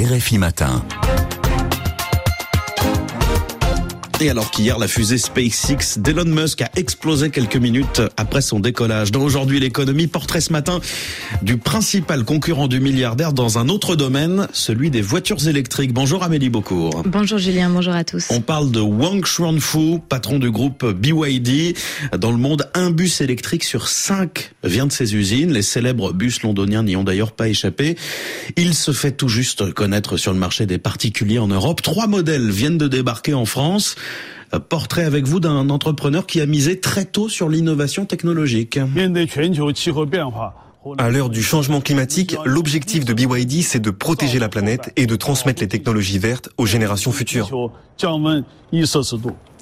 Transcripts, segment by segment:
RFI Matin. Et alors qu'hier, la fusée SpaceX d'Elon Musk a explosé quelques minutes après son décollage. Dans Aujourd'hui l'économie, portrait ce matin du principal concurrent du milliardaire dans un autre domaine, celui des voitures électriques. Bonjour Amélie Beaucourt. Bonjour Julien, bonjour à tous. On parle de Wang Xuanfu, patron du groupe BYD. Dans le monde, un bus électrique sur cinq vient de ses usines. Les célèbres bus londoniens n'y ont d'ailleurs pas échappé. Il se fait tout juste connaître sur le marché des particuliers en Europe. Trois modèles viennent de débarquer en France. Portrait avec vous d'un entrepreneur qui a misé très tôt sur l'innovation technologique. À l'heure du changement climatique, l'objectif de BYD, c'est de protéger la planète et de transmettre les technologies vertes aux générations futures.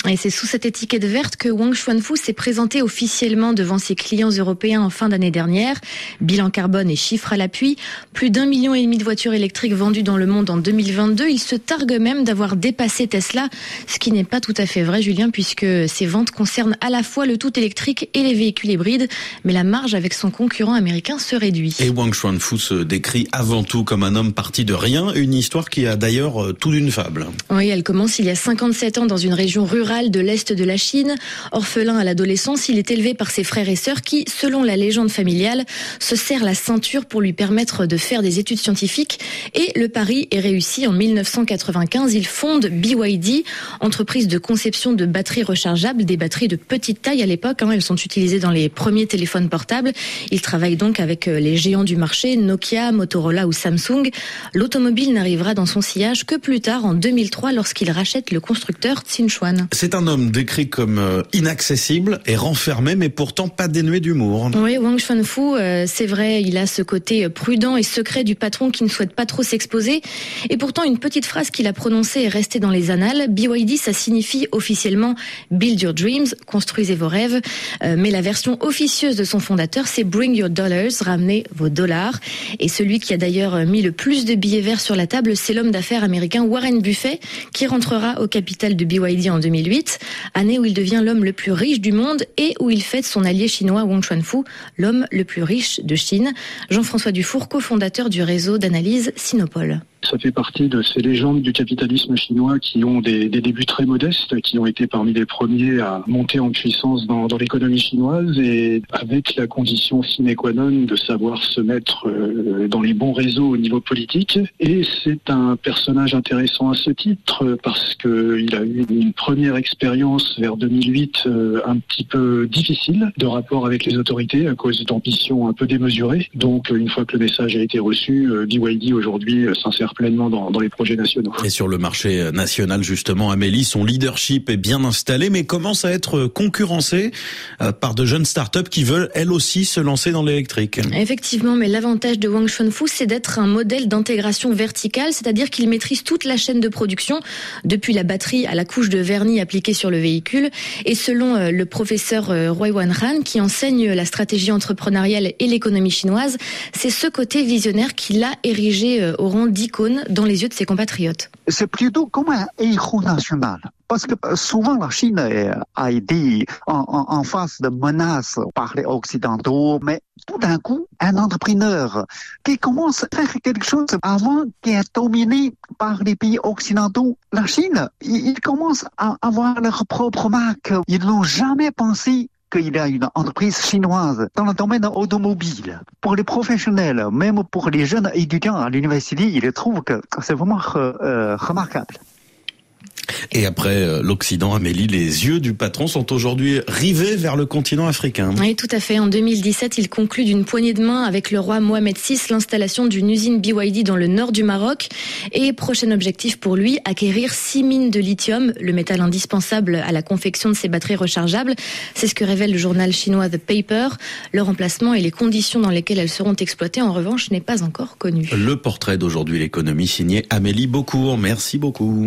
Et c'est sous cette étiquette verte que Wang Xuanfu s'est présenté officiellement devant ses clients européens en fin d'année dernière. Bilan carbone et chiffres à l'appui. Plus d'un million et demi de voitures électriques vendues dans le monde en 2022. Il se targue même d'avoir dépassé Tesla, ce qui n'est pas tout à fait vrai, Julien, puisque ses ventes concernent à la fois le tout électrique et les véhicules hybrides. Mais la marge avec son concurrent américain se réduit. Et Wang Xuanfu se décrit avant tout comme un homme parti de rien. Une histoire qui a d'ailleurs euh, tout d'une fable. Oui, elle commence il y a 57 ans dans une région rurale de l'Est de la Chine. Orphelin à l'adolescence, il est élevé par ses frères et sœurs qui, selon la légende familiale, se serrent la ceinture pour lui permettre de faire des études scientifiques. Et le pari est réussi en 1995. Il fonde BYD, entreprise de conception de batteries rechargeables, des batteries de petite taille à l'époque. Hein. elles sont utilisées dans les premiers téléphones portables. Il travaille donc avec euh, les géants du marché, Nokia, Motorola ou Samsung. L'automobile n'arrivera dans son sillage que plus tard, en 2003, lorsqu'il rachète le constructeur Tsinchuan. C'est un homme décrit comme euh, inaccessible et renfermé, mais pourtant pas dénué d'humour. Oui, Wang Xuanfu, euh, c'est vrai, il a ce côté prudent et secret du patron qui ne souhaite pas trop s'exposer. Et pourtant, une petite phrase qu'il a prononcée est restée dans les annales. BYD, ça signifie officiellement Build Your Dreams, construisez vos rêves. Euh, mais la version officieuse de son fondateur, c'est Bring Your Dollars, ramenez vos dollars. Et celui qui a d'ailleurs mis le plus de billets verts sur la table, c'est l'homme d'affaires américain Warren Buffett, qui rentrera au capital de BYD en 2008 année où il devient l'homme le plus riche du monde et où il fête son allié chinois Wang Chuanfu, l'homme le plus riche de Chine. Jean-François Dufour, cofondateur du réseau d'analyse Sinopol. Ça fait partie de ces légendes du capitalisme chinois qui ont des, débuts très modestes, qui ont été parmi les premiers à monter en puissance dans, dans l'économie chinoise et avec la condition sine qua non de savoir se mettre euh, dans les bons réseaux au niveau politique. Et c'est un personnage intéressant à ce titre parce qu'il a eu une première expérience vers 2008 euh, un petit peu difficile de rapport avec les autorités à cause d'ambitions un peu démesurées. Donc une fois que le message a été reçu, euh, BYD aujourd'hui s'insère pleinement dans, dans, les projets nationaux. Et sur le marché national, justement, Amélie, son leadership est bien installé, mais commence à être concurrencé euh, par de jeunes startups qui veulent, elles aussi, se lancer dans l'électrique. Effectivement, mais l'avantage de Wang Xuanfu, c'est d'être un modèle d'intégration verticale, c'est-à-dire qu'il maîtrise toute la chaîne de production, depuis la batterie à la couche de vernis appliquée sur le véhicule. Et selon euh, le professeur euh, Roy Wan Han, qui enseigne la stratégie entrepreneuriale et l'économie chinoise, c'est ce côté visionnaire qui l'a érigé au rang d'icône dans les yeux de ses compatriotes. C'est plutôt comme un héros national. Parce que euh, souvent la Chine a été en, face de menaces par les Occidentaux, mais tout d'un coup, un entrepreneur qui commence à faire quelque chose avant qui est dominé par les pays occidentaux, la Chine, ils commencent à avoir leur propre marque. Ils n'ont jamais pensé qu'il y a une entreprise chinoise dans le domaine automobile. Pour les professionnels, même pour les jeunes étudiants à l'université, ils trouvent que c'est vraiment euh, remarquable. Et après euh, l'Occident, Amélie, les yeux du patron sont aujourd'hui rivés vers le continent africain. Oui, tout à fait. En 2017, il conclut d'une poignée de main avec le roi Mohamed VI l'installation d'une usine BYD dans le nord du Maroc. Et prochain objectif pour lui, acquérir six mines de lithium, le métal indispensable à la confection de ses batteries rechargeables. C'est ce que révèle le journal chinois The Paper. Leur emplacement et les conditions dans lesquelles elles seront exploitées, en revanche, n'est pas encore connu. Le portrait d'aujourd'hui, l'économie signé Amélie Beaucourt. Merci beaucoup.